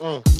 Mm.